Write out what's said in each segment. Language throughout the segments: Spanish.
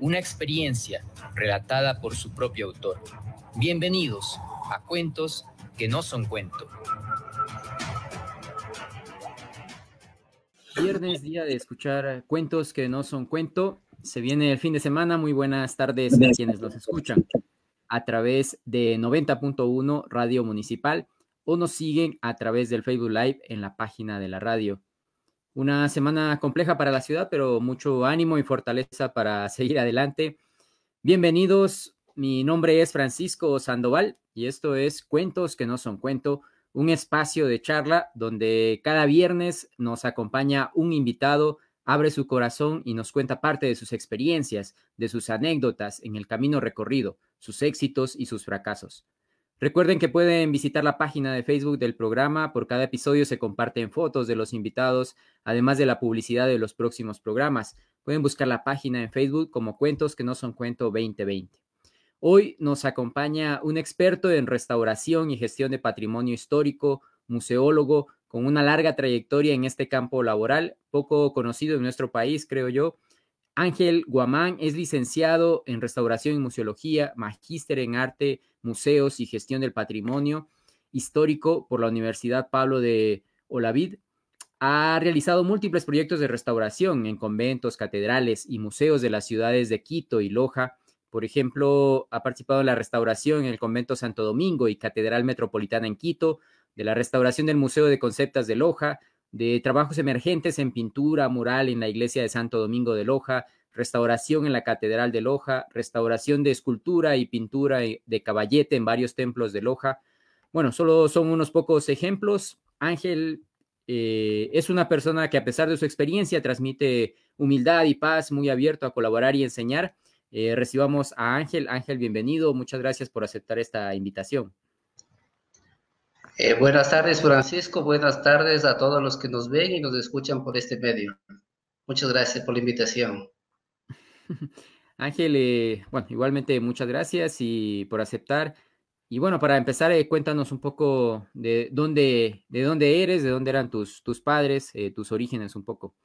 una experiencia relatada por su propio autor. Bienvenidos a Cuentos que no son cuento. Viernes, día de escuchar cuentos que no son cuento. Se viene el fin de semana. Muy buenas tardes a quienes nos escuchan a través de 90.1 Radio Municipal o nos siguen a través del Facebook Live en la página de la radio. Una semana compleja para la ciudad, pero mucho ánimo y fortaleza para seguir adelante. Bienvenidos, mi nombre es Francisco Sandoval y esto es Cuentos que no son cuento, un espacio de charla donde cada viernes nos acompaña un invitado, abre su corazón y nos cuenta parte de sus experiencias, de sus anécdotas en el camino recorrido, sus éxitos y sus fracasos. Recuerden que pueden visitar la página de Facebook del programa. Por cada episodio se comparten fotos de los invitados, además de la publicidad de los próximos programas. Pueden buscar la página en Facebook como Cuentos que no son cuento 2020. Hoy nos acompaña un experto en restauración y gestión de patrimonio histórico, museólogo, con una larga trayectoria en este campo laboral, poco conocido en nuestro país, creo yo. Ángel Guamán es licenciado en restauración y museología, magíster en arte museos y gestión del patrimonio histórico por la Universidad Pablo de Olavid. Ha realizado múltiples proyectos de restauración en conventos, catedrales y museos de las ciudades de Quito y Loja. Por ejemplo, ha participado en la restauración en el convento Santo Domingo y Catedral Metropolitana en Quito, de la restauración del Museo de Conceptas de Loja, de trabajos emergentes en pintura, mural en la iglesia de Santo Domingo de Loja, restauración en la Catedral de Loja, restauración de escultura y pintura de caballete en varios templos de Loja. Bueno, solo son unos pocos ejemplos. Ángel eh, es una persona que a pesar de su experiencia transmite humildad y paz, muy abierto a colaborar y enseñar. Eh, recibamos a Ángel. Ángel, bienvenido. Muchas gracias por aceptar esta invitación. Eh, buenas tardes, Francisco. Buenas tardes a todos los que nos ven y nos escuchan por este medio. Muchas gracias por la invitación. Ángel, eh, bueno, igualmente muchas gracias y por aceptar. Y bueno, para empezar, eh, cuéntanos un poco de dónde, de dónde eres, de dónde eran tus, tus padres, eh, tus orígenes un poco.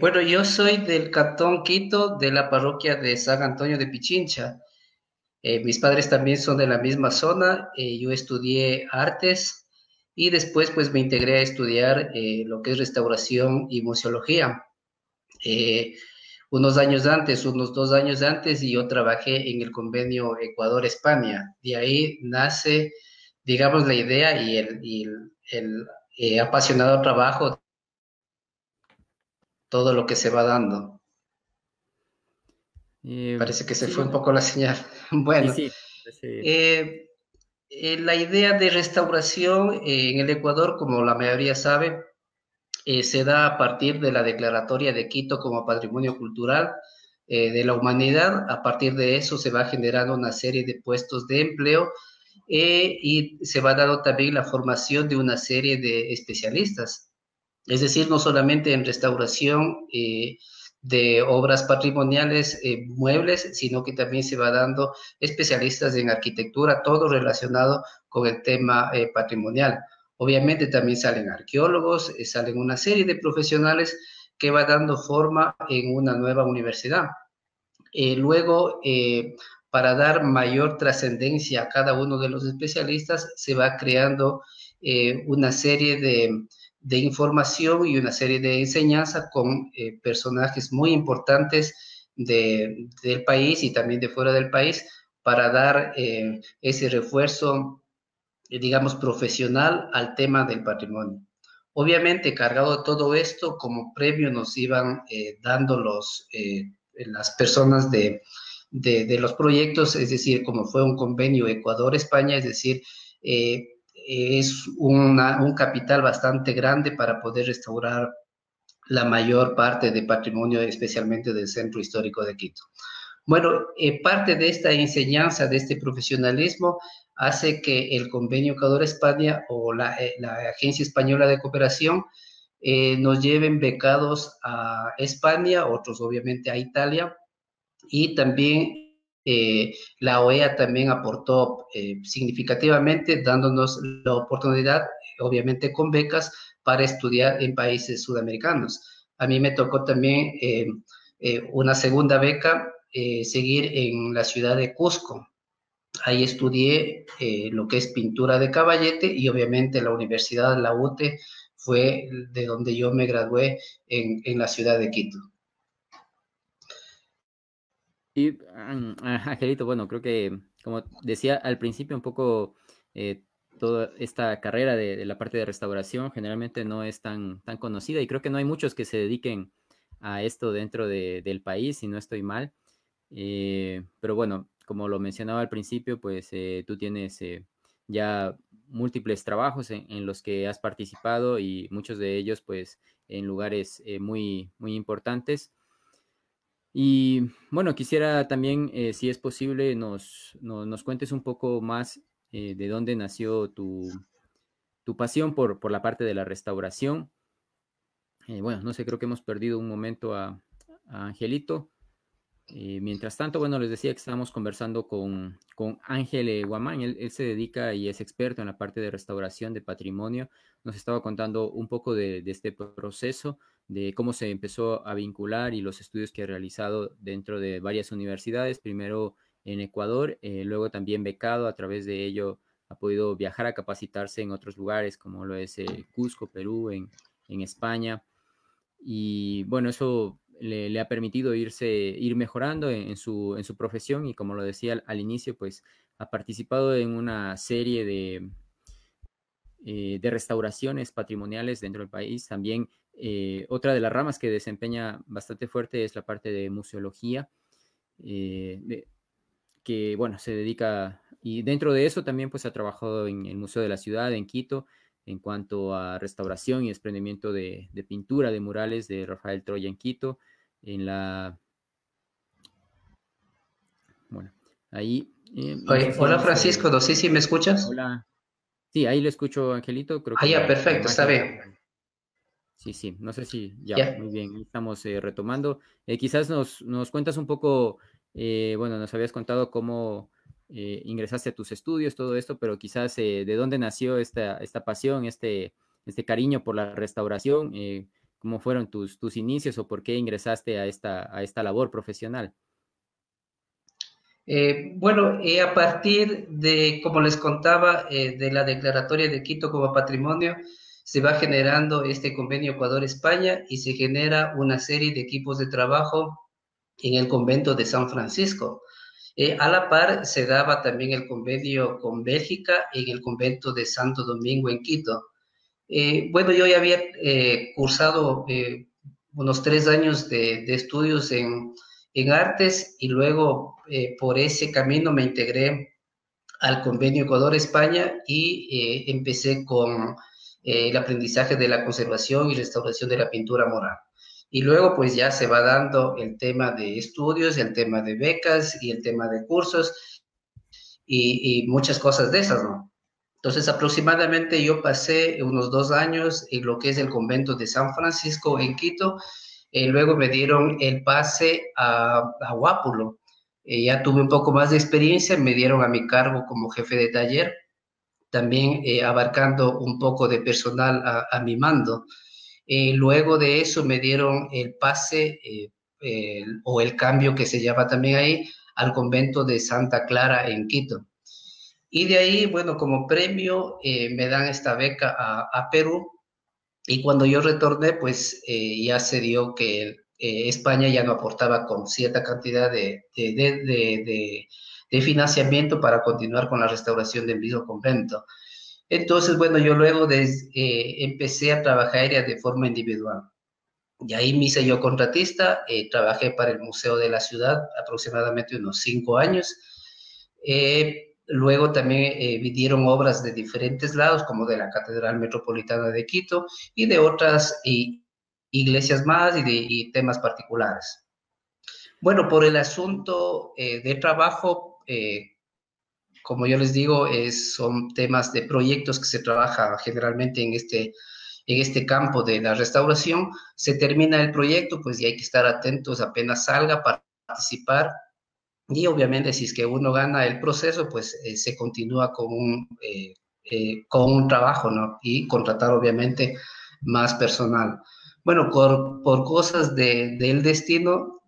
bueno, yo soy del Cantón Quito, de la parroquia de San Antonio de Pichincha. Mis padres también son de la misma zona. yo estudié artes y después pues me integré a estudiar lo que es restauración y museología unos años antes, unos dos años antes, y yo trabajé en el convenio Ecuador-España. De ahí nace, digamos, la idea y el, eh, apasionado trabajo, todo lo que se va dando. Eh, Parece que se fue un poco la señal. Bueno, eh, la idea de restauración en el Ecuador, como la mayoría sabe, eh, se da a partir de la Declaratoria de Quito como Patrimonio Cultural eh, de la Humanidad. A partir de eso se va generando una serie de puestos de empleo eh, y se va dando también la formación de una serie de especialistas. Es decir, no solamente en restauración de obras patrimoniales, muebles, sino que también se va dando especialistas en arquitectura, todo relacionado con el tema patrimonial. Obviamente también salen arqueólogos, eh, salen una serie de profesionales que va dando forma en una nueva universidad. Eh, luego, eh, para dar mayor trascendencia a cada uno de los especialistas, se va creando una serie de, información y una serie de enseñanza con personajes muy importantes del país y también de fuera del país para dar ese refuerzo eh, digamos, profesional al tema del patrimonio. Obviamente, cargado de todo esto, como premio nos iban eh, dando los, eh, las personas de, de, los proyectos, es decir, como fue un convenio Ecuador-España, es decir, es un capital bastante grande para poder restaurar la mayor parte de patrimonio, especialmente del centro histórico de Quito. Bueno, eh, parte de esta enseñanza, de este profesionalismo, hace que el convenio Ecuador España o la, eh, Agencia Española de Cooperación eh, nos lleven becados a España, otros obviamente a Italia, y también la OEA también aportó significativamente, dándonos la oportunidad, obviamente con becas, para estudiar en países sudamericanos. A mí me tocó también una segunda beca eh, seguir en la ciudad de Cusco. Ahí estudié eh, lo que es pintura de caballete y obviamente la Universidad la UTE fue de donde yo me gradué en la ciudad de Quito. Y Angelito, bueno, creo que como decía al principio un poco eh, toda esta carrera de, la parte de restauración generalmente no es tan, tan conocida y creo que no hay muchos que se dediquen a esto dentro del país, si no estoy mal. Eh, pero bueno, como lo mencionaba al principio, pues eh, tú tienes eh, ya múltiples trabajos en, los que has participado y muchos de ellos pues en lugares muy, muy importantes. Y bueno, quisiera también, si es posible, nos, nos, cuentes un poco más de dónde nació tu, tu pasión por, por, la parte de la restauración. bueno, no sé, creo que hemos perdido un momento a, Angelito. Eh, mientras tanto, bueno, les decía que estábamos conversando con, con Ángel Guamán, él, se dedica y es experto en la parte de restauración de patrimonio. Nos estaba contando un poco de, este proceso, de cómo se empezó a vincular y los estudios que ha realizado dentro de varias universidades, primero en Ecuador, eh, luego también becado, a través de ello ha podido viajar a capacitarse en otros lugares como lo es eh, Cusco, Perú, en, en España. Y bueno, eso le, ha permitido irse, ir mejorando en, su, en su profesión y como lo decía al, inicio, pues ha participado en una serie de, eh, de restauraciones patrimoniales dentro del país. También eh, otra de las ramas que desempeña bastante fuerte es la parte de museología, eh, que bueno, se dedica, y dentro de eso también pues ha trabajado en el Museo de la Ciudad, en Quito, en cuanto a restauración y desprendimiento de, pintura de murales de Rafael Troya en Quito, en la... Bueno, ahí... Eh, hola Francisco, no sé si me escuchas. Hola. Sí, ahí le escucho, Angelito. Creo ah, ya, perfecto, está bien. Sí, sí, no sé si ya, muy bien, estamos eh, retomando. Eh, quizás nos, nos, cuentas un poco, bueno, nos habías contado cómo eh, ingresaste a tus estudios, todo esto, pero quizás eh, de dónde nació esta, esta pasión, este, este cariño por la restauración, eh, cómo fueron tus, tus inicios o por qué ingresaste a esta, a esta labor profesional. bueno, a partir de, como les contaba, de la declaratoria de Quito como patrimonio, se va generando este convenio Ecuador-España y se genera una serie de equipos de trabajo en el convento de San Francisco. Eh, a la par se daba también el convenio con Bélgica en el convento de Santo Domingo en Quito. Eh, bueno, yo ya había eh, cursado unos tres años de, estudios en, en, artes y luego por ese camino me integré al convenio Ecuador-España y empecé con el aprendizaje de la conservación y restauración de la pintura moral. Y luego pues ya se va dando el tema de estudios, el tema de becas y el tema de cursos y, muchas cosas de esas, ¿no? Entonces aproximadamente yo pasé unos dos años en lo que es el convento de San Francisco en Quito. y eh, luego me dieron el pase a, a Guápulo. Eh, ya tuve un poco más de experiencia, me dieron a mi cargo como jefe de taller, también eh, abarcando un poco de personal a, mi mando. Eh, luego de eso me dieron el pase eh, o el cambio que se llama también ahí al convento de Santa Clara en Quito. Y de ahí, bueno, como premio eh, me dan esta beca a, Perú y cuando yo retorné, pues ya se dio que España ya no aportaba con cierta cantidad de, de financiamiento para continuar con la restauración del mismo convento. Entonces, bueno, yo luego de, eh, empecé a trabajar de forma individual. Y ahí me hice yo contratista, eh, trabajé para el Museo de la Ciudad aproximadamente unos cinco años. Eh, luego también vinieron obras de diferentes lados, como de la Catedral Metropolitana de Quito y de otras iglesias más y de temas particulares. Bueno, por el asunto de trabajo, como yo les digo, es, son temas de proyectos que se trabaja generalmente en este, en este campo de la restauración. Se termina el proyecto, pues y hay que estar atentos apenas salga para participar. Y obviamente si es que uno gana el proceso, pues eh, se continúa con un, eh, eh, con un trabajo, ¿no? Y contratar obviamente más personal. Bueno, por, por cosas de, del destino,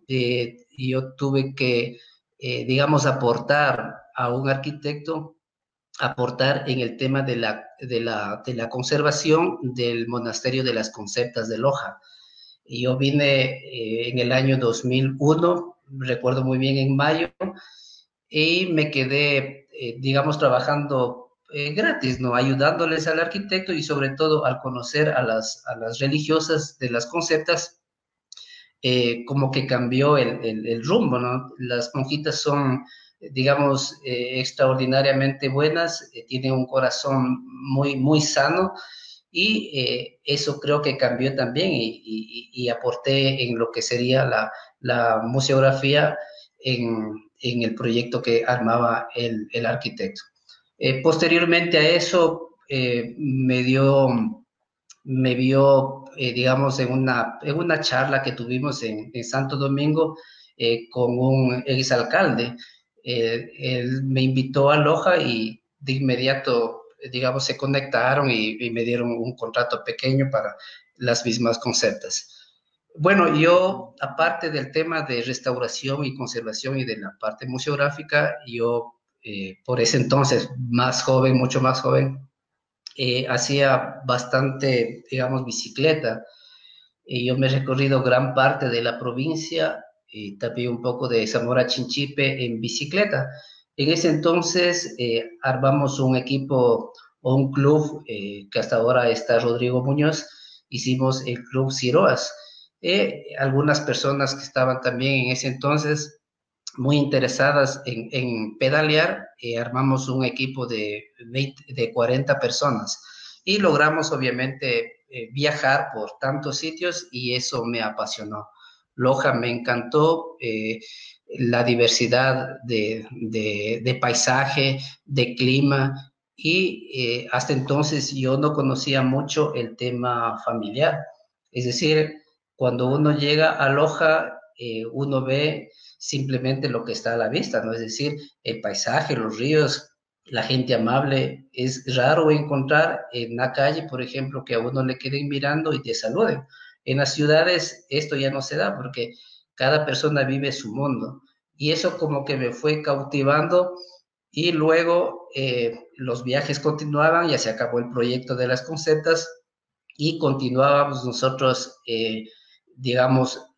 yo tuve que, digamos, aportar a un arquitecto aportar en el tema de la, de la, de la conservación del monasterio de las conceptas de Loja. Yo vine eh, en el año 2001, recuerdo muy bien en mayo, y me quedé, eh, digamos, trabajando eh, gratis, ¿no? Ayudándoles al arquitecto y sobre todo al conocer a las, a las religiosas de las conceptas, como que cambió el, rumbo, ¿no? Las monjitas son digamos, eh, extraordinariamente buenas, eh, tiene un corazón muy, muy sano y eh, eso creo que cambió también y, aporté en lo que sería la, museografía en, en, el proyecto que armaba el, el arquitecto. posteriormente a eso me dio, me vio, digamos, en una, en una charla que tuvimos en, Santo Domingo con un exalcalde eh, él me invitó a Loja y de inmediato, digamos, se conectaron y, me dieron un contrato pequeño para las mismas conceptos. Bueno, yo, aparte del tema de restauración y conservación y de la parte museográfica, yo, eh, por ese entonces, más joven, mucho más joven, eh, hacía bastante, digamos, bicicleta. Y yo me he recorrido gran parte de la provincia y también un poco de Zamora Chinchipe en bicicleta. En ese entonces eh, armamos un equipo o un club eh, que hasta ahora está Rodrigo Muñoz, hicimos el club Ciroas. Eh, algunas personas que estaban también en ese entonces muy interesadas en, en pedalear, armamos un equipo de, de 40 personas y logramos obviamente viajar por tantos sitios y eso me apasionó. Loja me encantó, eh, la diversidad de, paisaje, de clima, y eh, hasta entonces yo no conocía mucho el tema familiar. Es decir, cuando uno llega a Loja, eh, uno ve simplemente lo que está a la vista, ¿no? Es decir, el paisaje, los ríos, la gente amable. Es raro encontrar en la calle, por ejemplo, que a uno le queden mirando y te saluden. En las ciudades esto ya no se da porque cada persona vive su mundo. Y eso como que me fue cautivando y luego eh, los viajes continuaban, ya se acabó el proyecto de las conceptas y continuábamos nosotros, eh, digamos,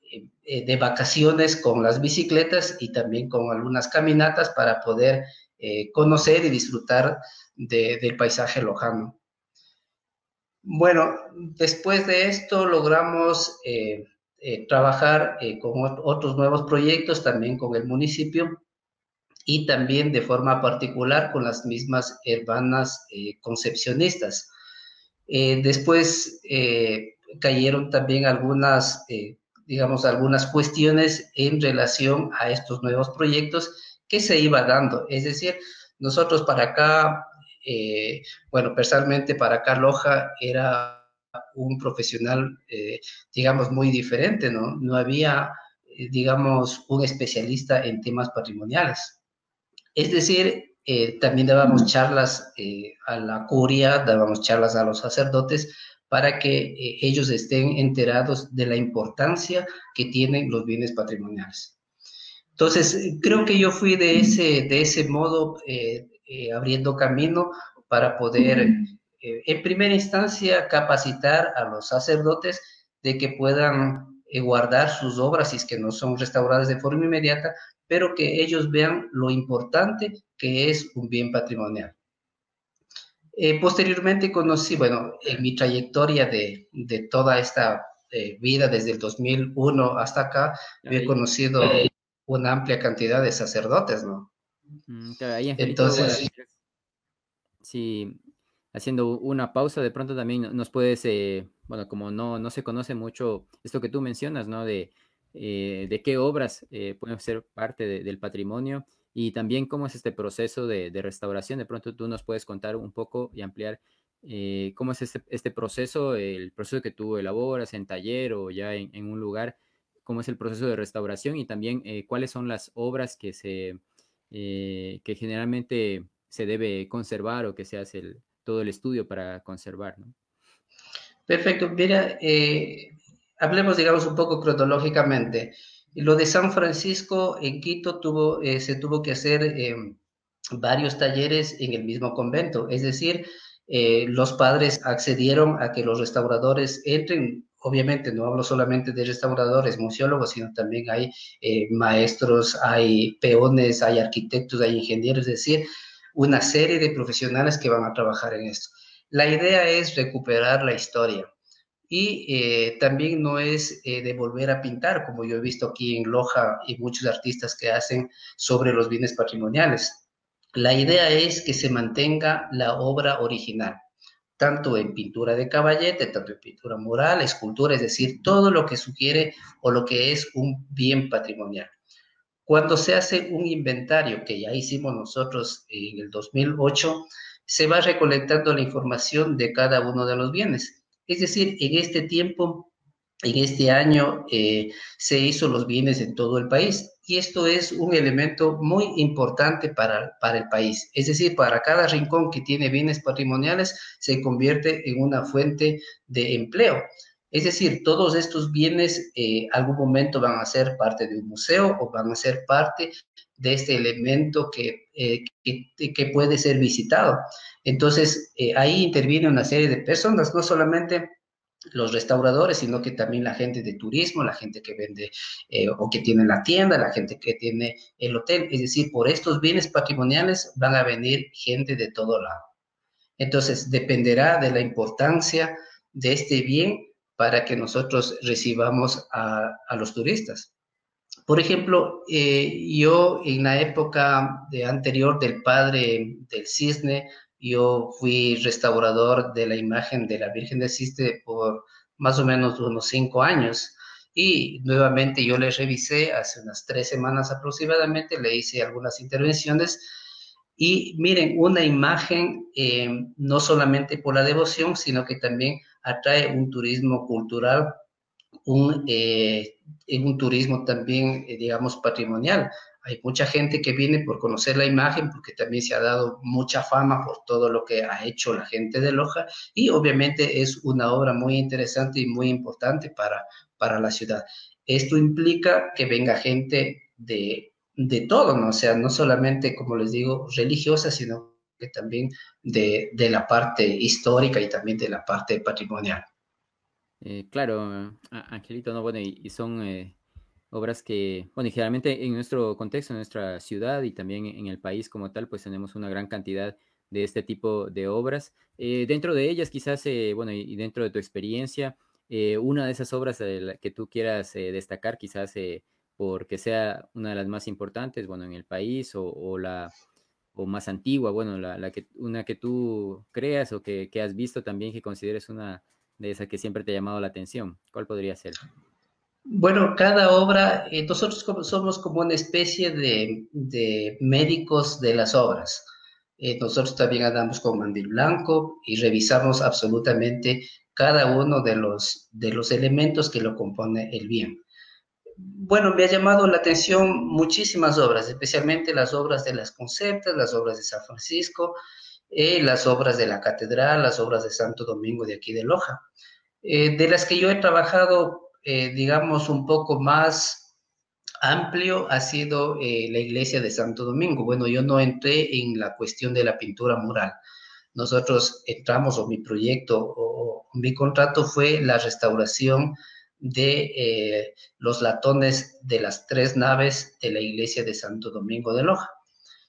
eh, de vacaciones con las bicicletas y también con algunas caminatas para poder conocer y disfrutar del paisaje lojano. Bueno, después de esto logramos eh, eh, trabajar eh, con otros nuevos proyectos, también con el municipio y también de forma particular con las mismas hermanas concepcionistas. después cayeron también algunas, digamos, algunas cuestiones en relación a estos nuevos proyectos que se iba dando. Es decir, nosotros para acá eh, bueno, personalmente para Carloja era un profesional, eh, digamos, muy diferente, ¿no? No había, eh, digamos, un especialista en temas patrimoniales. Es decir, también dábamos charlas a la curia, dábamos charlas a los sacerdotes para que ellos estén enterados de la importancia que tienen los bienes patrimoniales. Entonces, creo que yo fui de ese, de ese modo eh, abriendo camino para poder, eh, en primera instancia, capacitar a los sacerdotes de que puedan eh, guardar sus obras, si es que no son restauradas de forma inmediata, pero que ellos vean lo importante que es un bien patrimonial. Posteriormente conocí, bueno, en mi trayectoria de, de toda esta vida desde el 2001 hasta acá, he conocido una amplia cantidad de sacerdotes, ¿no? Mm, Entonces, sí, haciendo una pausa, de pronto también nos puedes, eh, bueno, como no, no se conoce mucho esto que tú mencionas, ¿no? De de qué obras pueden ser parte del patrimonio y también cómo es este proceso de, restauración. De pronto tú nos puedes contar un poco y ampliar cómo es este, este, proceso, el proceso que tú elaboras en taller o ya en, un lugar, cómo es el proceso de restauración y también cuáles son las obras que se que generalmente se debe conservar o que se hace el, todo el estudio para conservar. ¿no? Perfecto. Mira, eh, hablemos, digamos, un poco cronológicamente. Lo de San Francisco en Quito tuvo, eh, se tuvo que hacer em, varios talleres en el mismo convento, es decir, eh, los padres accedieron a que los restauradores entren. Obviamente no hablo solamente de restauradores, museólogos, sino también hay maestros, hay peones, hay arquitectos, hay ingenieros, es decir, una serie de profesionales que van a trabajar en esto. La idea es recuperar la historia y eh, también no es eh, de volver a pintar, como yo he visto aquí en Loja y muchos artistas que hacen sobre los bienes patrimoniales. La idea es que se mantenga la obra original, tanto en pintura de caballete, tanto en pintura mural, escultura, es decir, todo lo que sugiere o lo que es un bien patrimonial. Cuando se hace un inventario, que ya hicimos nosotros en el 2008, se va recolectando la información de cada uno de los bienes. Es decir, en este tiempo, en este año, eh, se hizo los bienes en todo el país. Y esto es un elemento muy importante para, para el país. Es decir, para cada rincón que tiene bienes patrimoniales, se convierte en una fuente de empleo. Es decir, todos estos bienes eh, algún momento van a ser parte de un museo o van a ser parte de este elemento que, eh, que, puede ser visitado. Entonces, eh, ahí interviene una serie de personas, no solamente los restauradores, sino que también la gente de turismo, la gente que vende eh, o que tiene la tienda, la gente que tiene el hotel. Es decir, por estos bienes patrimoniales van a venir gente de todo lado. Entonces, dependerá de la importancia de este bien para que nosotros recibamos a, los turistas. Por ejemplo, eh, yo en la época de anterior del padre del cisne, yo fui restaurador de la imagen de la Virgen del Cisne por más o menos unos cinco años. Y nuevamente yo le revisé hace unas tres semanas aproximadamente, le hice algunas intervenciones. Y miren, una imagen eh, no solamente por la devoción, sino que también atrae un turismo cultural, un, eh, un turismo también, eh, digamos, patrimonial. Hay mucha gente que viene por conocer la imagen, porque también se ha dado mucha fama por todo lo que ha hecho la gente de Loja, y obviamente es una obra muy interesante y muy importante para, para la ciudad. Esto implica que venga gente de, de todo, ¿no? O sea, no solamente, como les digo, religiosa, sino también de, la parte histórica y también de la parte patrimonial. Eh, claro, Angelito, no, bueno, y, son eh, obras que, bueno, y generalmente en nuestro contexto, en nuestra ciudad y también en el país como tal, pues tenemos una gran cantidad de este tipo de obras. Eh, dentro de ellas, quizás, bueno, y, dentro de tu experiencia, una de esas obras que tú quieras destacar, quizás porque sea una de las más importantes, bueno, en el país o la o más antigua, bueno, la, que, una que tú creas o que, has visto también que consideres una de esas que siempre te ha llamado la atención? ¿Cuál podría ser? Bueno, cada obra, eh, nosotros somos como una especie de, médicos de las obras. Eh, nosotros también andamos con mandil blanco y revisamos absolutamente cada uno de los, de los elementos que lo compone el bien bueno, me ha llamado la atención muchísimas obras, especialmente las obras de las conceptas, las obras de San Francisco, eh, las obras de la catedral, las obras de Santo Domingo de aquí de Loja. Eh, de las que yo he trabajado, eh, digamos, un poco más amplio ha sido la iglesia de Santo Domingo. Bueno, yo no entré en la cuestión de la pintura mural. Nosotros entramos, o mi proyecto, o mi contrato fue la restauración de los latones de las tres naves de la iglesia de Santo Domingo de Loja.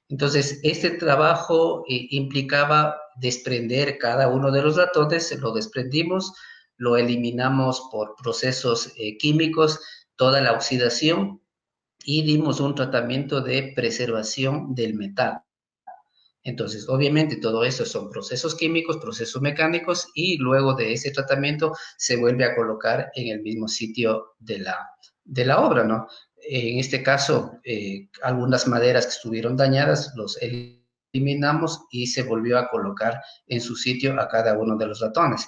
Entonces, este trabajo eh, implicaba desprender cada uno de los latones, lo desprendimos, lo eliminamos por procesos eh, químicos, toda la oxidación y dimos un tratamiento de preservación del metal. Entonces, obviamente todo eso son procesos químicos, procesos mecánicos y luego de ese tratamiento se vuelve a colocar en el mismo sitio de la, de la obra, ¿no? En este caso, eh, algunas maderas que estuvieron dañadas los eliminamos y se volvió a colocar en su sitio a cada uno de los ratones.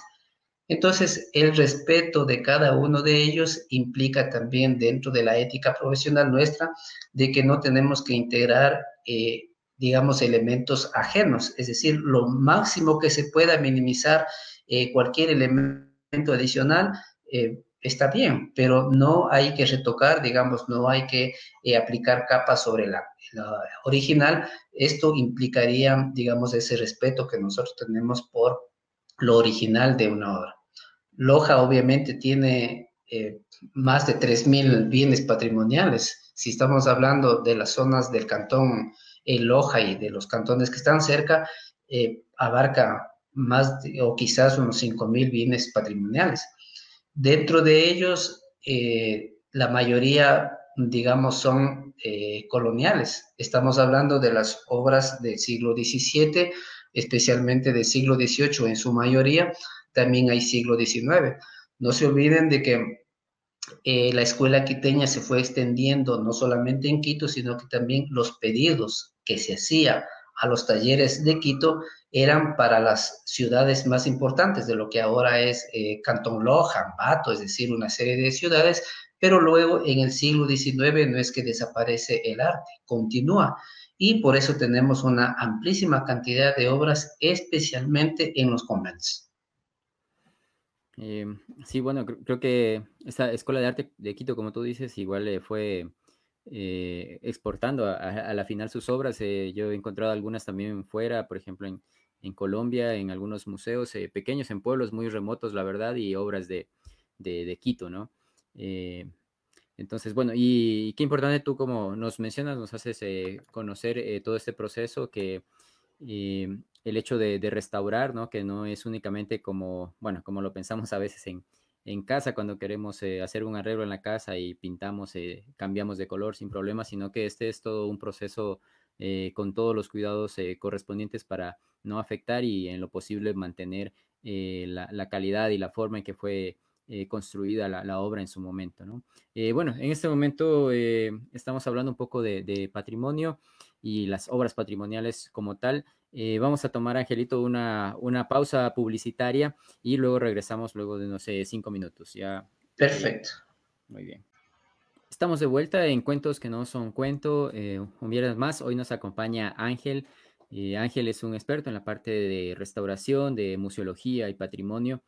Entonces, el respeto de cada uno de ellos implica también dentro de la ética profesional nuestra de que no tenemos que integrar, eh, digamos, elementos ajenos, es decir, lo máximo que se pueda minimizar eh, cualquier elemento adicional eh, está bien, pero no hay que retocar, digamos, no hay que eh, aplicar capas sobre la, original. Esto implicaría, digamos, ese respeto que nosotros tenemos por lo original de una obra. Loja obviamente tiene eh, más de 3.000 bienes patrimoniales. Si estamos hablando de las zonas del cantón Loja y de los cantones que están cerca, eh, abarca más o quizás unos 5.000 bienes patrimoniales. Dentro de ellos, eh, la mayoría, digamos, son eh, coloniales. Estamos hablando de las obras del siglo XVII, especialmente del siglo XVIII en su mayoría, también hay siglo XIX. No se olviden de que eh, la escuela quiteña se fue extendiendo no solamente en Quito, sino que también los pedidos que se hacía a los talleres de Quito eran para las ciudades más importantes de lo que ahora es eh, Cantón Loja, Ambato, es decir, una serie de ciudades, pero luego en el siglo XIX no es que desaparece el arte, continúa. Y por eso tenemos una amplísima cantidad de obras, especialmente en los conventos. Eh, sí, bueno, creo, que esta Escuela de Arte de Quito, como tú dices, igual eh, fue eh, exportando a, la final sus obras. Eh, yo he encontrado algunas también fuera, por ejemplo, en, Colombia, en algunos museos eh, pequeños, en pueblos muy remotos, la verdad, y obras de, de, Quito, ¿no? entonces, bueno, y, qué importante tú como nos mencionas, nos haces conocer todo este proceso que el hecho de, de, restaurar, ¿no? Que no es únicamente como, bueno, como lo pensamos a veces en, en casa cuando queremos eh, hacer un arreglo en la casa y pintamos, eh, cambiamos de color sin problema, sino que este es todo un proceso eh, con todos los cuidados correspondientes para no afectar y en lo posible mantener la, calidad y la forma en que fue construida la, obra en su momento. ¿no? bueno, en este momento estamos hablando un poco de patrimonio y las obras patrimoniales como tal. Eh, vamos a tomar, Angelito, una, una, pausa publicitaria y luego regresamos luego de, no sé, cinco minutos. Ya. Perfecto. muy bien. Estamos de vuelta en Cuentos que no son cuento. Eh, un viernes más, hoy nos acompaña Ángel. Eh, Ángel es un experto en la parte de restauración, de museología y patrimonio.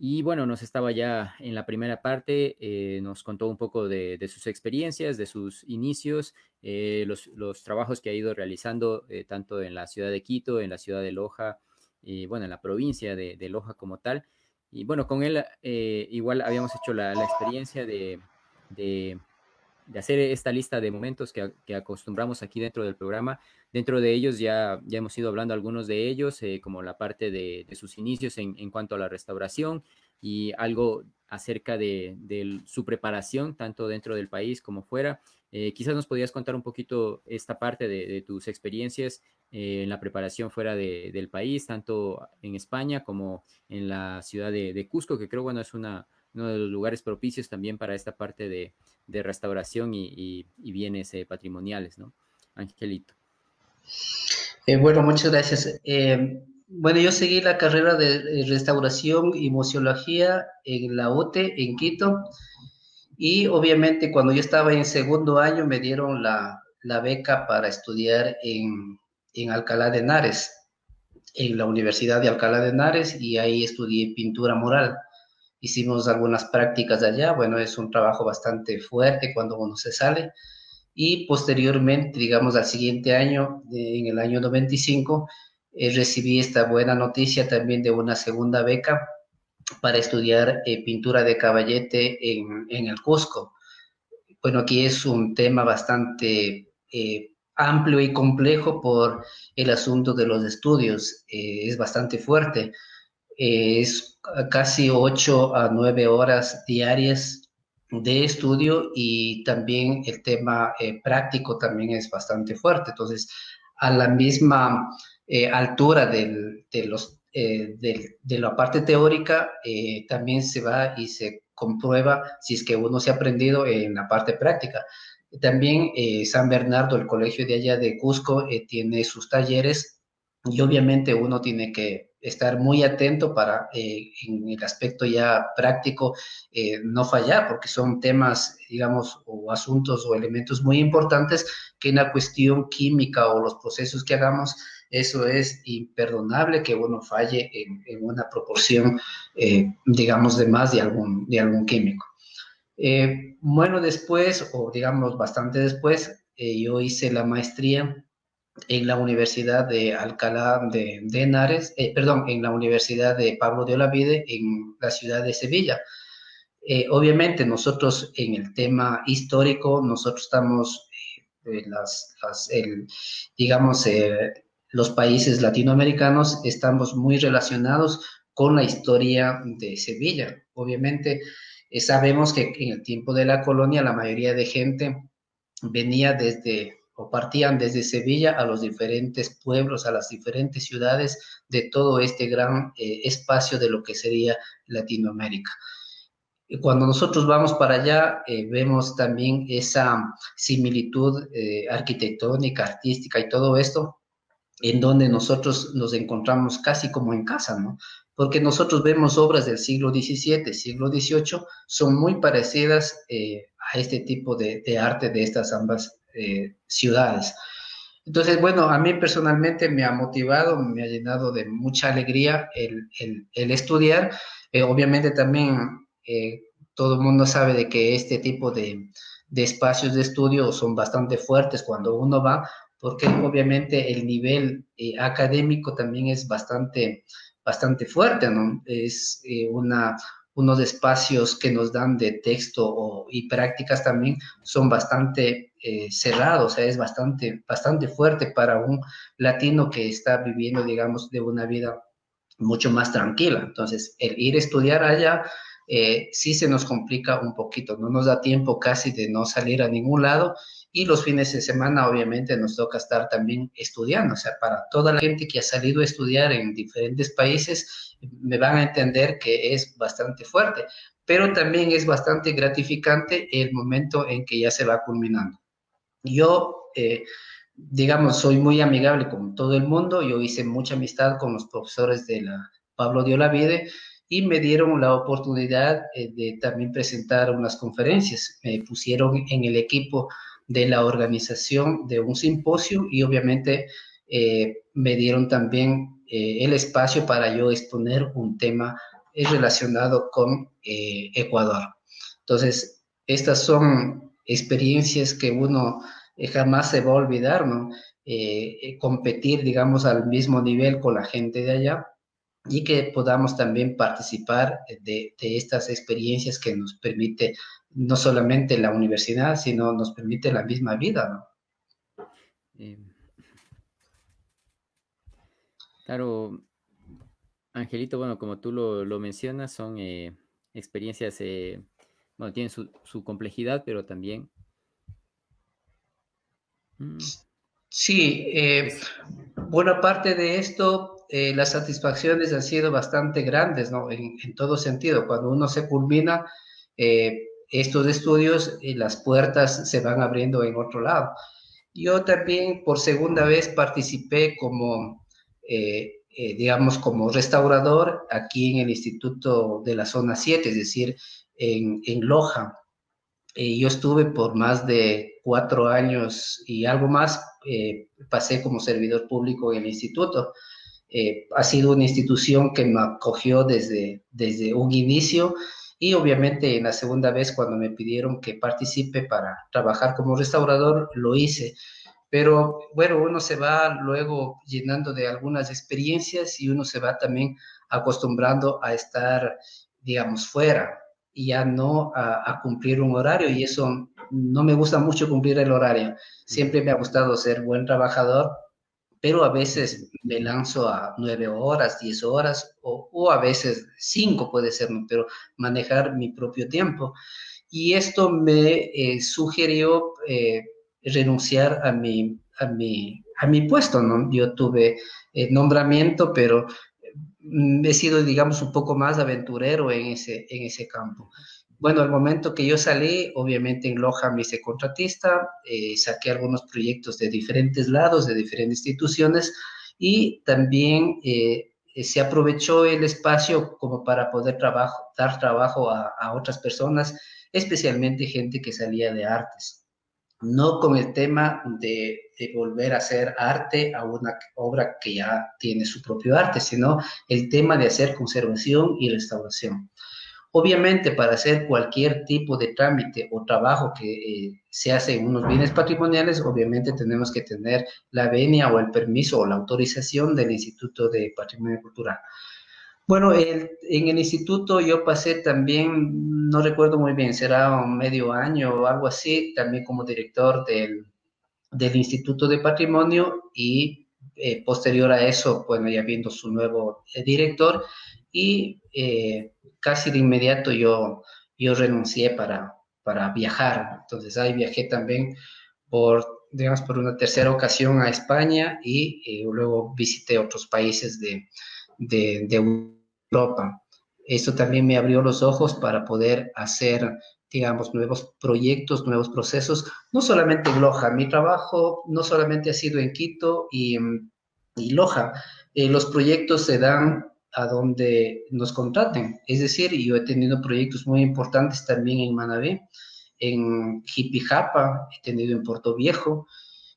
Y bueno, nos estaba ya en la primera parte, eh, nos contó un poco de, sus experiencias, de sus inicios, eh, los, trabajos que ha ido realizando eh, tanto en la ciudad de Quito, en la ciudad de Loja, y bueno, en la provincia de, Loja como tal. Y bueno, con él igual habíamos hecho la, experiencia de, de hacer esta lista de momentos que, acostumbramos aquí dentro del programa. Dentro de ellos ya, ya hemos ido hablando algunos de ellos, eh, como la parte de, sus inicios en, cuanto a la restauración y algo acerca de, su preparación, tanto dentro del país como fuera. Eh, quizás nos podías contar un poquito esta parte de, tus experiencias eh, en la preparación fuera del país, tanto en España como en la ciudad de, Cusco, que creo, bueno, es una, uno de los lugares propicios también para esta parte de, de restauración y, bienes eh, patrimoniales, ¿no? Angelito. Eh, bueno, muchas gracias. Eh, bueno, yo seguí la carrera de restauración y museología en la UTE, en Quito, y obviamente cuando yo estaba en segundo año me dieron la, beca para estudiar en, en Alcalá de Henares, en la Universidad de Alcalá de Henares, y ahí estudié pintura mural hicimos algunas prácticas allá, bueno, es un trabajo bastante fuerte cuando uno se sale. Y posteriormente, digamos, al siguiente año, en el año 95, eh, recibí esta buena noticia también de una segunda beca para estudiar eh, pintura de caballete en, en, el Cusco. Bueno, aquí es un tema bastante eh, amplio y complejo por el asunto de los estudios, es bastante fuerte es casi 8 a 9 horas diarias de estudio y también el tema eh, práctico también es bastante fuerte. Entonces, a la misma eh, altura del, de, los, eh, de, la parte teórica, también se va y se comprueba si es que uno se ha aprendido en la parte práctica. También eh, San Bernardo, el colegio de allá de Cusco, eh, tiene sus talleres y obviamente uno tiene que estar muy atento para, eh, en el aspecto ya práctico, no fallar, porque son temas, digamos, o asuntos o elementos muy importantes que en la cuestión química o los procesos que hagamos, eso es imperdonable que uno falle en, una proporción, digamos, de más de algún, de algún químico. Eh, bueno, después, o digamos bastante después, eh, yo hice la maestría en la Universidad de Alcalá de, Henares, eh, perdón, en la Universidad de Pablo de Olavide, en la ciudad de Sevilla. obviamente nosotros en el tema histórico, nosotros estamos, las, digamos, los países latinoamericanos estamos muy relacionados con la historia de Sevilla. Obviamente, eh, sabemos que en el tiempo de la colonia la mayoría de gente venía desde partían desde Sevilla a los diferentes pueblos, a las diferentes ciudades de todo este gran eh, espacio de lo que sería Latinoamérica. Y cuando nosotros vamos para allá, eh, vemos también esa similitud arquitectónica, artística y todo esto, en donde nosotros nos encontramos casi como en casa, ¿no? porque nosotros vemos obras del siglo XVII, siglo XVIII, son muy parecidas eh, a este tipo de, arte de estas ambas eh, ciudades. Entonces, bueno, a mí personalmente me ha motivado, me ha llenado de mucha alegría el, estudiar. Eh, obviamente también todo el mundo sabe de que este tipo de, de espacios de estudio son bastante fuertes cuando uno va, porque obviamente el nivel académico también es bastante bastante fuerte, ¿no? Es eh, una, unos espacios que nos dan de texto y prácticas también son bastante eh, cerrados, o sea, es bastante, bastante fuerte para un latino que está viviendo, digamos, de una vida mucho más tranquila. Entonces, el ir a estudiar allá eh, sí se nos complica un poquito, no nos da tiempo casi de no salir a ningún lado y los fines de semana obviamente nos toca estar también estudiando, o sea, para toda la gente que ha salido a estudiar en diferentes países, me van a entender que es bastante fuerte, pero también es bastante gratificante el momento en que ya se va culminando. Yo, eh, digamos, soy muy amigable con todo el mundo, yo hice mucha amistad con los profesores de la Pablo de Olavide, y me dieron la oportunidad eh, de también presentar unas conferencias. Me pusieron en el equipo de la organización de un simposio y obviamente eh, me dieron también el espacio para yo exponer un tema relacionado con Ecuador. Entonces, estas son experiencias que uno jamás se va a olvidar, ¿no? competir, digamos, al mismo nivel con la gente de allá y que podamos también participar de, estas experiencias que nos permite no solamente la universidad, sino nos permite la misma vida, ¿no? Eh, claro, Angelito, bueno, como tú lo, mencionas, son eh, experiencias, eh, bueno, tienen su, complejidad, pero también... Mm. Sí, buena parte de esto, las satisfacciones han sido bastante grandes, ¿no? En, en todo sentido, cuando uno se culmina, estos estudios y las puertas se van abriendo en otro lado. Yo también por segunda vez participé como, eh, eh, digamos, como restaurador aquí en el Instituto de la Zona 7, es decir, en, en Loja. Eh, yo estuve por más de cuatro años y algo más, pasé como servidor público en el instituto. ha sido una institución que me acogió desde, desde un inicio y obviamente en la segunda vez cuando me pidieron que participe para trabajar como restaurador, lo hice. Pero bueno, uno se va luego llenando de algunas experiencias y uno se va también acostumbrando a estar, digamos, fuera y ya no a, cumplir un horario. Y eso no me gusta mucho cumplir el horario. Siempre me ha gustado ser buen trabajador, pero a veces me lanzo a nueve horas, diez horas o, a veces cinco puede ser, pero manejar mi propio tiempo. Y esto me eh, sugirió eh, renunciar a mi, a, mi, a mi puesto, ¿no? Yo tuve eh, nombramiento, pero mm, he sido, digamos, un poco más aventurero en ese, en ese campo. bueno, al momento que yo salí, obviamente en Loja me hice contratista, eh, saqué algunos proyectos de diferentes lados, de diferentes instituciones, y también eh, se aprovechó el espacio como para poder trabajo, dar trabajo a, a otras personas, especialmente gente que salía de artes no con el tema de, volver a hacer arte a una obra que ya tiene su propio arte, sino el tema de hacer conservación y restauración. Obviamente, para hacer cualquier tipo de trámite o trabajo que eh, se hace en unos bienes patrimoniales, obviamente tenemos que tener la venia o el permiso o la autorización del Instituto de Patrimonio Cultural. Bueno, en el instituto yo pasé también, no recuerdo muy bien, será un medio año o algo así, también como director del, Instituto de Patrimonio y eh, posterior a eso, bueno, ya viendo su nuevo eh, director y eh, casi de inmediato yo, yo renuncié para, para viajar. Entonces ahí viajé también por, digamos, por una tercera ocasión a España y luego visité otros países de, de, de Europa. Esto también me abrió los ojos para poder hacer, digamos, nuevos proyectos, nuevos procesos, no solamente en Loja. Mi trabajo no solamente ha sido en Quito y, y Loja. Eh, los proyectos se dan a donde nos contraten. Es decir, yo he tenido proyectos muy importantes también en Manabí, en Jipijapa, he tenido en Puerto Viejo,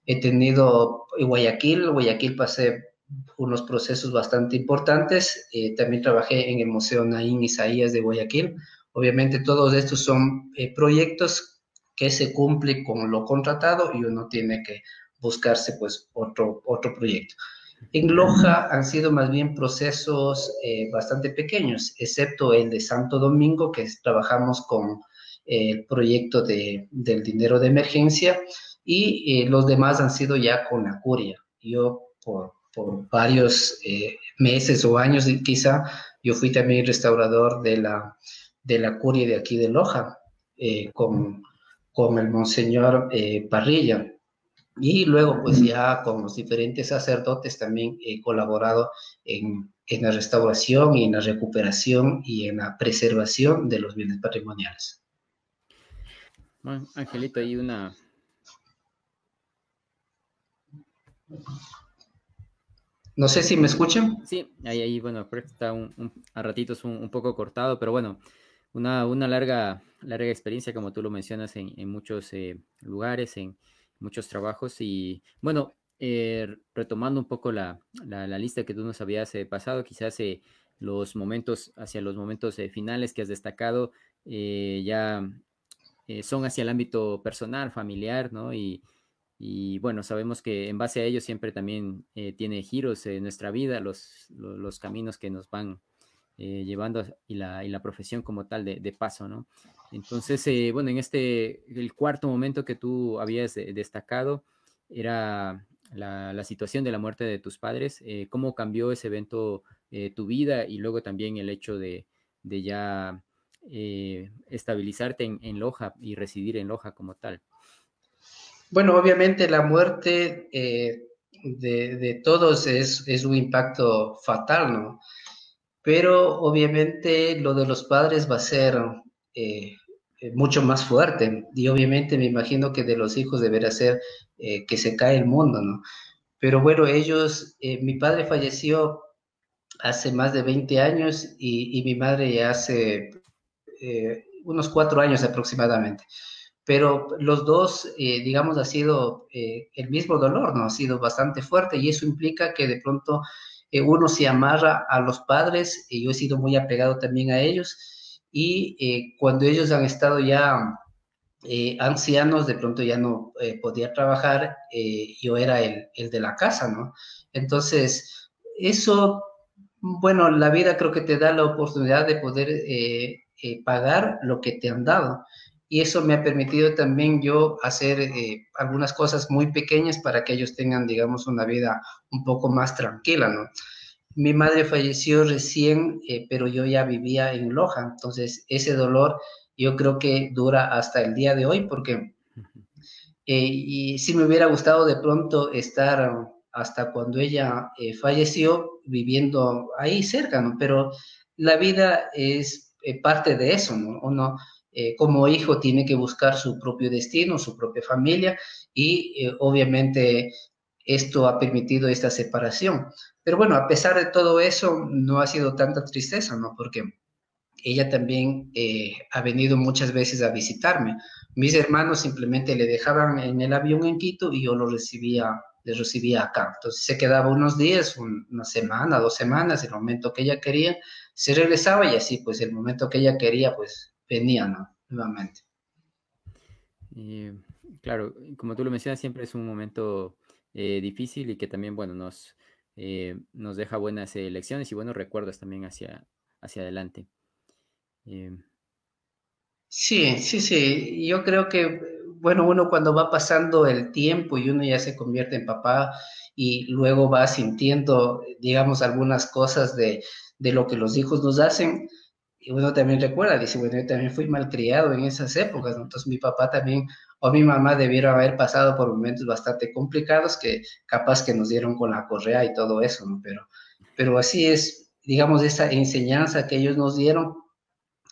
he tenido en Guayaquil, Guayaquil pasé unos procesos bastante importantes. Eh, también trabajé en el Museo Naín Isaías de Guayaquil. Obviamente todos estos son eh, proyectos que se cumplen con lo contratado y uno tiene que buscarse pues otro, otro proyecto. En Loja han sido más bien procesos eh, bastante pequeños, excepto el de Santo Domingo, que trabajamos con el proyecto de, del dinero de emergencia, y los demás han sido ya con la curia. Yo, por, por varios eh, meses o años quizá, yo fui también restaurador de la, de la curia de aquí de Loja, eh, con, con, el monseñor eh, Parrilla. Y luego, pues ya con los diferentes sacerdotes también he colaborado en, en la restauración y en la recuperación y en la preservación de los bienes patrimoniales. Bueno, Angelito, hay una, no sé si me escuchan. Sí, ahí, ahí bueno, está un, a ratitos un, poco cortado, pero bueno, una, una larga, larga experiencia, como tú lo mencionas, en, muchos eh, lugares, en muchos trabajos. Y bueno, eh, retomando un poco la, lista que tú nos habías eh, pasado, quizás los momentos, hacia los momentos finales que has destacado, ya son hacia el ámbito personal, familiar, ¿no? Y, y bueno, sabemos que en base a ello siempre también eh, tiene giros en nuestra vida, los, los, caminos que nos van eh, llevando y la, y la, profesión como tal de, paso, ¿no? Entonces, eh, bueno, en este, el cuarto momento que tú habías destacado era la, la, situación de la muerte de tus padres, cómo cambió ese evento tu vida y luego también el hecho de, de ya estabilizarte en, en Loja y residir en Loja como tal. Bueno, obviamente la muerte eh, de, todos es, un impacto fatal, ¿no? Pero obviamente lo de los padres va a ser eh, mucho más fuerte y obviamente me imagino que de los hijos deberá ser eh, que se cae el mundo, ¿no? Pero bueno, ellos, mi padre falleció hace más de 20 años y, y mi madre ya hace unos cuatro años aproximadamente pero los dos, eh, digamos, ha sido eh, el mismo dolor, ¿no? Ha sido bastante fuerte y eso implica que de pronto eh, uno se amarra a los padres, y yo he sido muy apegado también a ellos, y cuando ellos han estado ya ancianos, de pronto ya no podía trabajar, yo era el, el, de la casa, ¿no? Entonces, eso, bueno, la vida creo que te da la oportunidad de poder pagar lo que te han dado y eso me ha permitido también yo hacer eh, algunas cosas muy pequeñas para que ellos tengan, digamos, una vida un poco más tranquila, ¿no? Mi madre falleció recién, eh, pero yo ya vivía en Loja, entonces ese dolor yo creo que dura hasta el día de hoy porque eh, y si me hubiera gustado de pronto estar hasta cuando ella falleció viviendo ahí cerca, ¿no? Pero la vida es parte de eso, ¿no? Uno eh, como hijo tiene que buscar su propio destino, su propia familia y eh, obviamente esto ha permitido esta separación. Pero bueno, a pesar de todo eso, no ha sido tanta tristeza, ¿no? Porque ella también eh, ha venido muchas veces a visitarme. Mis hermanos simplemente le dejaban en el avión en Quito y yo lo recibía, le recibía acá. Entonces se quedaba unos días, una semana, dos semanas, el momento que ella quería, se regresaba y así, pues el momento que ella quería, pues venía nuevamente. claro, como tú lo mencionas, siempre es un momento eh, difícil y que también, bueno, nos, eh, nos deja buenas lecciones y buenos recuerdos también hacia, hacia adelante. Sí, sí, sí. Yo creo que, bueno, uno cuando va pasando el tiempo y uno ya se convierte en papá y luego va sintiendo, digamos, algunas cosas de, de lo que los hijos nos hacen, y uno también recuerda, dice, bueno, yo también fui malcriado en esas épocas, entonces mi papá también o mi mamá debieron haber pasado por momentos bastante complicados que capaz que nos dieron con la correa y todo eso, ¿no? Pero, pero así es, digamos, esa enseñanza que ellos nos dieron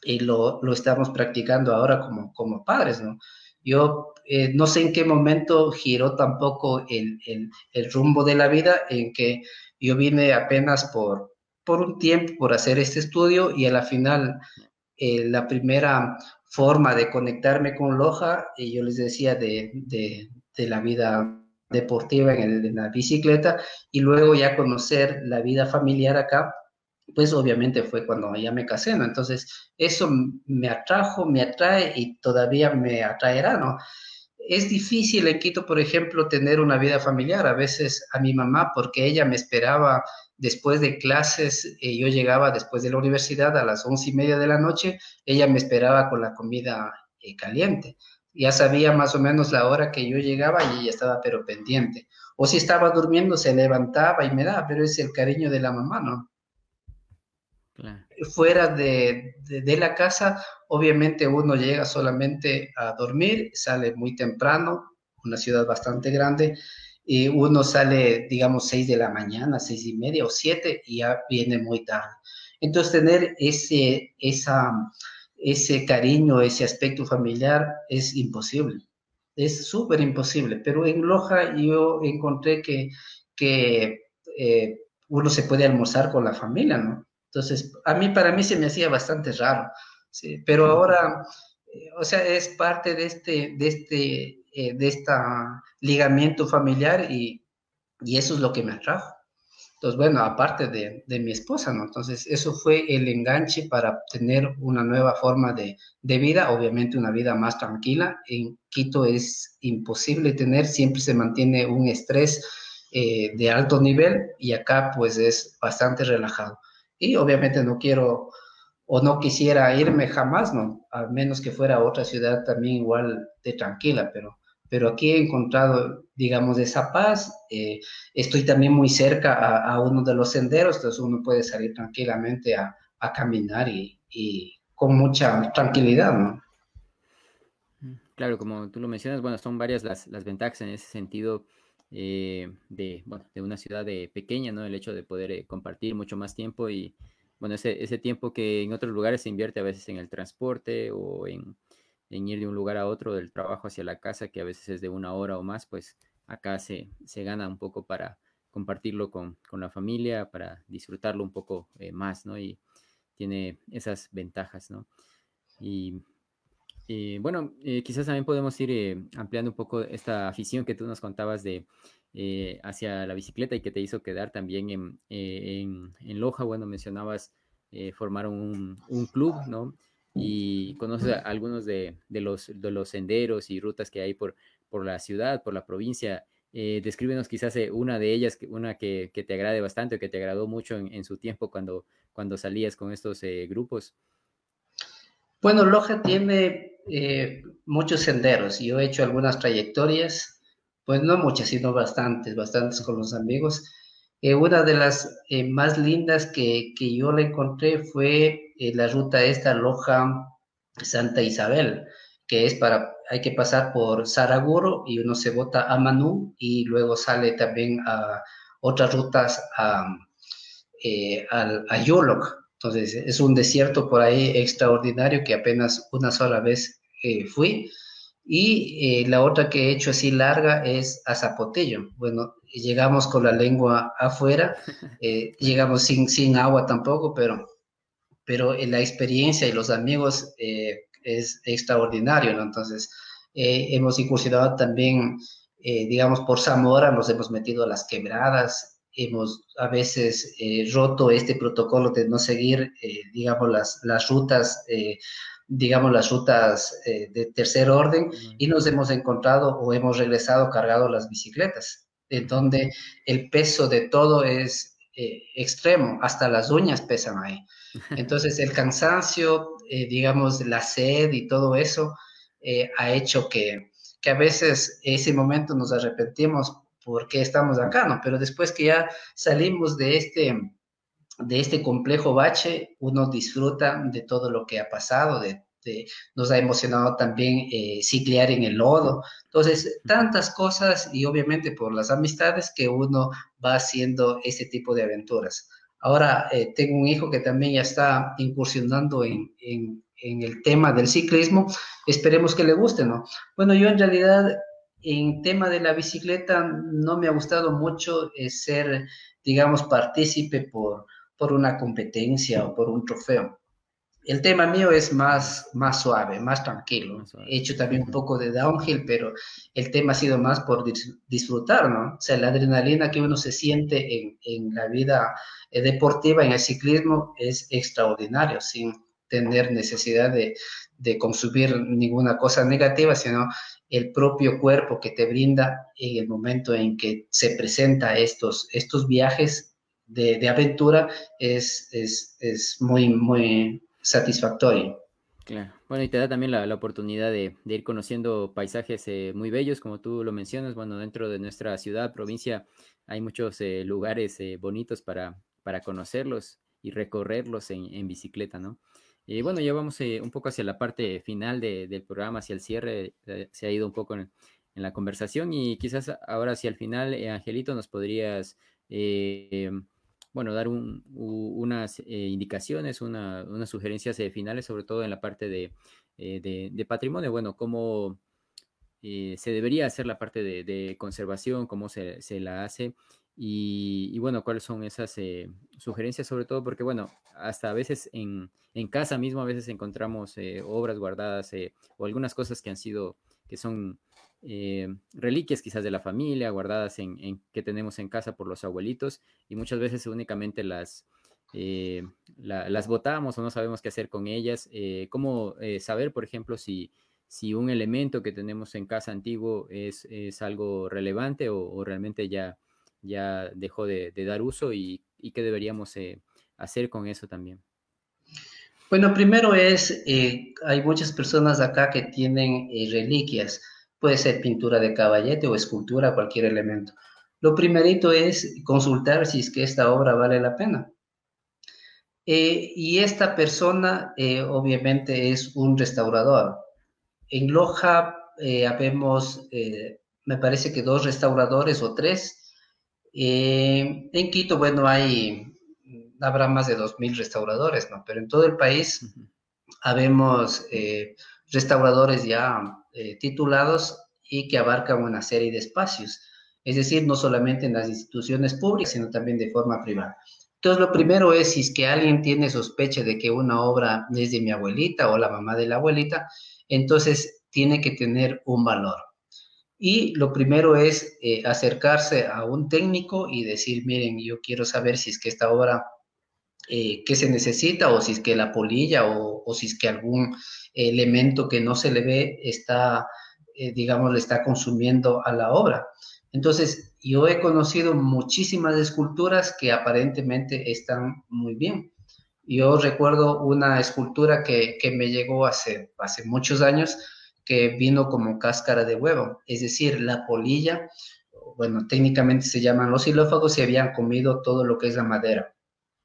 y lo, lo estamos practicando ahora como, como padres, ¿no? Yo eh, no sé en qué momento giró tampoco el, el, el rumbo de la vida en que yo vine apenas por, por un tiempo por hacer este estudio y a la final eh, la primera forma de conectarme con Loja, y yo les decía de, de, la vida deportiva en, la bicicleta y luego ya conocer la vida familiar acá, pues obviamente fue cuando ya me casé, ¿no? Entonces, eso me atrajo, me atrae y todavía me atraerá, ¿no? Es difícil en Quito, por ejemplo, tener una vida familiar. A veces a mi mamá, porque ella me esperaba después de clases, eh, yo llegaba después de la universidad a las once y media de la noche, ella me esperaba con la comida eh, caliente. Ya sabía más o menos la hora que yo llegaba y ella estaba pero pendiente. O si estaba durmiendo, se levantaba y me daba, pero es el cariño de la mamá, ¿no? Fuera de, de, la casa, obviamente uno llega solamente a dormir, sale muy temprano, una ciudad bastante grande, y uno sale, digamos, seis de la mañana, seis y media o siete, y ya viene muy tarde. Entonces, tener ese, esa, ese cariño, ese aspecto familiar es imposible. Es súper imposible. Pero en Loja yo encontré que, que eh, uno se puede almorzar con la familia, ¿no? Entonces, a mí, para mí se me hacía bastante raro. ¿sí? Pero ahora, eh, o sea, es parte de este, de este eh, de este ligamiento familiar y, y, eso es lo que me atrajo. Entonces, bueno, aparte de, de, mi esposa, ¿no? Entonces, eso fue el enganche para tener una nueva forma de, de, vida, obviamente una vida más tranquila. En Quito es imposible tener, siempre se mantiene un estrés eh, de alto nivel y acá pues es bastante relajado. Y obviamente no quiero o no quisiera irme jamás, ¿no? A menos que fuera otra ciudad también igual de tranquila, pero pero aquí he encontrado, digamos, esa paz. Eh, estoy también muy cerca a, uno de los senderos, entonces uno puede salir tranquilamente a, a caminar y, y, con mucha tranquilidad, ¿no? Claro, como tú lo mencionas, bueno, son varias las, las ventajas en ese sentido eh, de, bueno, de una ciudad de pequeña, ¿no? El hecho de poder eh, compartir mucho más tiempo y, bueno, ese, ese tiempo que en otros lugares se invierte a veces en el transporte o en ir de un lugar a otro, del trabajo hacia la casa, que a veces es de una hora o más, pues acá se, se gana un poco para compartirlo con, con la familia, para disfrutarlo un poco eh, más, ¿no? Y tiene esas ventajas, ¿no? Y, bueno, eh, quizás también podemos ir eh, ampliando un poco esta afición que tú nos contabas de hacia la bicicleta y que te hizo quedar también en, en, en Loja, bueno, mencionabas formar un, club, ¿no? y conoces algunos de, los, de los senderos y rutas que hay por, por la ciudad, por la provincia. Eh, descríbenos quizás eh, una de ellas, una que, te agrade bastante o que te agradó mucho en, su tiempo cuando, cuando salías con estos eh, grupos. Bueno, Loja tiene muchos senderos. Yo he hecho algunas trayectorias, pues no muchas, sino bastantes, bastantes con los amigos. una de las más lindas que, que, yo le encontré fue eh, la ruta esta Loja Santa Isabel, que es para, hay que pasar por Saraguro y uno se bota a Manú y luego sale también a otras rutas a, eh, a, Entonces, es un desierto por ahí extraordinario que apenas una sola vez eh, fui. Y eh, la otra que he hecho así larga es a Zapotillo. Bueno, llegamos con la lengua afuera, eh, llegamos sin, sin agua tampoco, pero, pero la experiencia y los amigos es extraordinario, ¿no? Entonces, hemos incursionado también, digamos, por Zamora, nos hemos metido a las quebradas, hemos a veces eh, roto este protocolo de no seguir, eh, digamos, las, las rutas, eh, digamos, las rutas de tercer orden y nos hemos encontrado o hemos regresado cargado las bicicletas, en donde el peso de todo es extremo, hasta las uñas pesan ahí. Entonces el cansancio, digamos, la sed y todo eso ha hecho que, que a veces ese momento nos arrepentimos por qué estamos acá, ¿no? Pero después que ya salimos de este, de este complejo bache, uno disfruta de todo lo que ha pasado, de, nos ha emocionado también eh, ciclear en el lodo. Entonces, tantas cosas y obviamente por las amistades que uno va haciendo ese tipo de aventuras. Ahora, eh, tengo un hijo que también ya está incursionando en, en, en el tema del ciclismo. Esperemos que le guste, ¿no? Bueno, yo en realidad en tema de la bicicleta no me ha gustado mucho eh, ser, digamos, partícipe por, por una competencia o por un trofeo. El tema mío es más, más suave, más tranquilo. He hecho también un poco de downhill, pero el tema ha sido más por disfrutar, ¿no? O sea, la adrenalina que uno se siente en, en la vida eh, deportiva, en el ciclismo, es extraordinario, sin tener necesidad de, de consumir ninguna cosa negativa, sino el propio cuerpo que te brinda en el momento en que se presenta estos, estos viajes de, aventura es, es, muy, muy satisfactorio. Claro. Bueno, y te da también la, oportunidad de, ir conociendo paisajes eh, muy bellos, como tú lo mencionas. Bueno, dentro de nuestra ciudad, provincia, hay muchos eh, lugares eh, bonitos para, para conocerlos y recorrerlos en, en bicicleta, ¿no? Y bueno, ya vamos eh, un poco hacia la parte final del programa, hacia el cierre, eh, se ha ido un poco en, la conversación y quizás ahora hacia el final, eh, Angelito, nos podrías, bueno, dar unas indicaciones, unas sugerencias finales, sobre todo en la parte de, patrimonio, bueno, cómo se debería hacer la parte de, conservación, cómo se, se la hace y, bueno, cuáles son esas eh, sugerencias, sobre todo porque, bueno, hasta a veces en, casa mismo, a veces encontramos eh, obras guardadas eh, o algunas cosas que han sido, que son reliquias quizás de la familia, guardadas en, que tenemos en casa por los abuelitos y muchas veces únicamente las, las botamos o no sabemos qué hacer con ellas. ¿Cómo saber, por ejemplo, si, si un elemento que tenemos en casa antiguo es, es algo relevante o realmente ya ya dejó de, dar uso y, qué deberíamos eh, hacer con eso también. Bueno, primero es, eh, hay muchas personas acá que tienen eh, reliquias, puede ser pintura de caballete o escultura, cualquier elemento. Lo primerito es consultar si es que esta obra vale la pena. y esta persona obviamente es un restaurador. En Loja habemos, me parece que dos restauradores o tres eh, en Quito, bueno, hay, habrá más de 2.000 restauradores, ¿no? Pero en todo el país habemos eh, restauradores ya eh, titulados y que abarcan una serie de espacios. Es decir, no solamente en las instituciones públicas, sino también de forma privada. Entonces, lo primero es si es que alguien tiene sospecha de que una obra es de mi abuelita o la mamá de la abuelita, entonces tiene que tener un valor. Y lo primero es eh, acercarse a un técnico y decir, miren, yo quiero saber si es que esta obra, eh, qué se necesita, o si es que la polilla, o, si es que algún elemento que no se le ve está, eh, digamos, le está consumiendo a la obra. Entonces, yo he conocido muchísimas esculturas que aparentemente están muy bien. Yo recuerdo una escultura que, que me llegó hace, hace muchos años, que vino como cáscara de huevo, es decir, la polilla, bueno, técnicamente se llaman los xilófagos, se habían comido todo lo que es la madera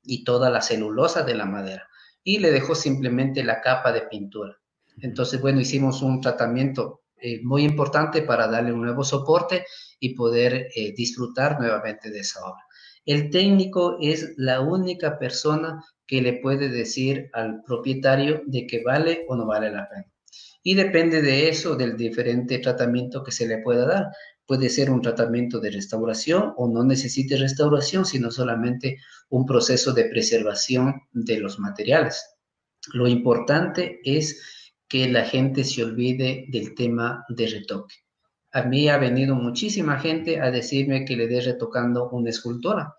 y toda la celulosa de la madera y le dejó simplemente la capa de pintura. Entonces, bueno, hicimos un tratamiento eh, muy importante para darle un nuevo soporte y poder eh, disfrutar nuevamente de esa obra. El técnico es la única persona que le puede decir al propietario de que vale o no vale la pena. Y depende de eso, del diferente tratamiento que se le pueda dar. Puede ser un tratamiento de restauración o no necesite restauración, sino solamente un proceso de preservación de los materiales. Lo importante es que la gente se olvide del tema de retoque. A mí ha venido muchísima gente a decirme que le dé retocando una escultora.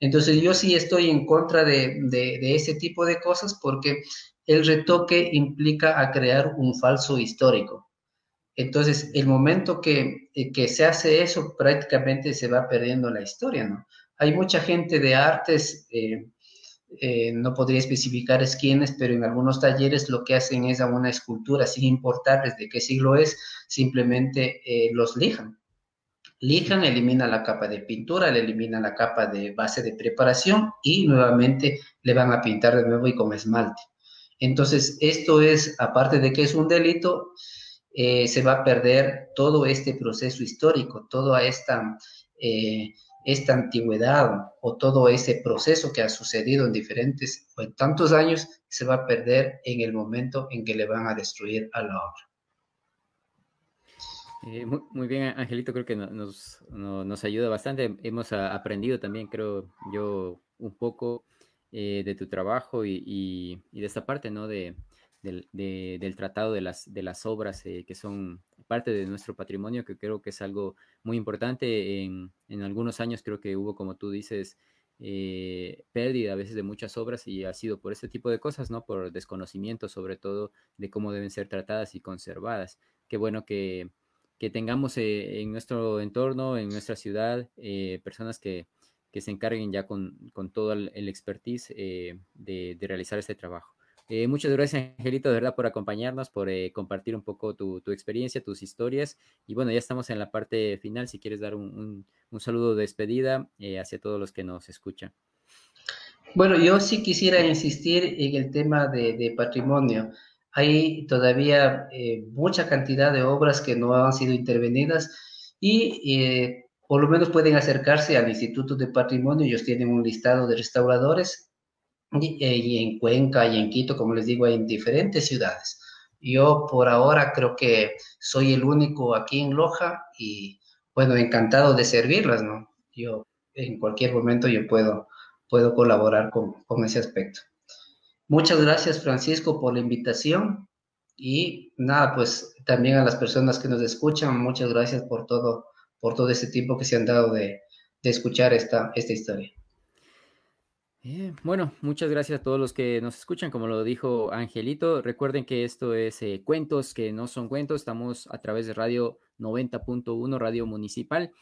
Entonces yo sí estoy en contra de, ese tipo de cosas porque el retoque implica crear un falso histórico. Entonces, el momento que, que, se hace eso, prácticamente se va perdiendo la historia. Hay mucha gente de artes, eh, eh, no podría especificar es quiénes, pero en algunos talleres lo que hacen es a una escultura, sin importar desde qué siglo es, simplemente eh, los lijan. Lijan, elimina la capa de pintura, le elimina la capa de base de preparación y nuevamente le van a pintar de nuevo y con esmalte. Entonces, esto es, aparte de que es un delito, eh, se va a perder todo este proceso histórico, toda esta esta antigüedad o todo ese proceso que ha sucedido en diferentes o en tantos años se va a perder en el momento en que le van a destruir a la obra. Eh, muy, bien, Angelito, creo que nos, nos, ayuda bastante. Hemos aprendido también, creo yo, un poco eh, de tu trabajo y, de esta parte, ¿no? De, del, tratado de las, de las obras eh, que son parte de nuestro patrimonio, que creo que es algo muy importante. En, en algunos años creo que hubo, como tú dices, pérdida a veces de muchas obras y ha sido por este tipo de cosas, ¿no? Por desconocimiento sobre todo de cómo deben ser tratadas y conservadas. Qué bueno que, que tengamos eh, en nuestro entorno, en nuestra ciudad, eh, personas que, que, se encarguen ya con, con todo el, expertise de, de, realizar este trabajo. Eh, muchas gracias, Angelito, de verdad, por acompañarnos, por eh, compartir un poco tu, experiencia, tus historias. Y bueno, ya estamos en la parte final. Si quieres dar un, saludo de despedida eh, hacia todos los que nos escuchan. Bueno, yo sí quisiera insistir en el tema de, patrimonio. Hay todavía mucha cantidad de obras que no han sido intervenidas y por lo menos pueden acercarse al Instituto de Patrimonio. Ellos tienen un listado de restauradores eh, y, en Cuenca y en Quito, como les digo, en diferentes ciudades. Yo por ahora creo que soy el único aquí en Loja y bueno, encantado de servirlas, ¿no? Yo en cualquier momento yo puedo, puedo colaborar con, con ese aspecto. Muchas gracias Francisco por la invitación y nada, pues también a las personas que nos escuchan, muchas gracias por todo, por todo ese tiempo que se han dado de, escuchar esta, esta historia. Bueno, muchas gracias a todos los que nos escuchan. Como lo dijo Angelito, recuerden que esto es eh, cuentos que no son cuentos. Estamos a través de Radio 90.1, Radio Municipal.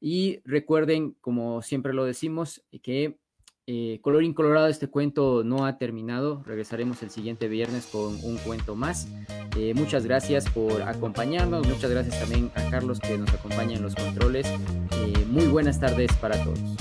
Y recuerden, como siempre lo decimos, que eh, color incolorado este cuento no ha terminado. Regresaremos el siguiente viernes con un cuento más. muchas gracias por acompañarnos. Muchas gracias también a Carlos que nos acompaña en los controles. muy buenas tardes para todos.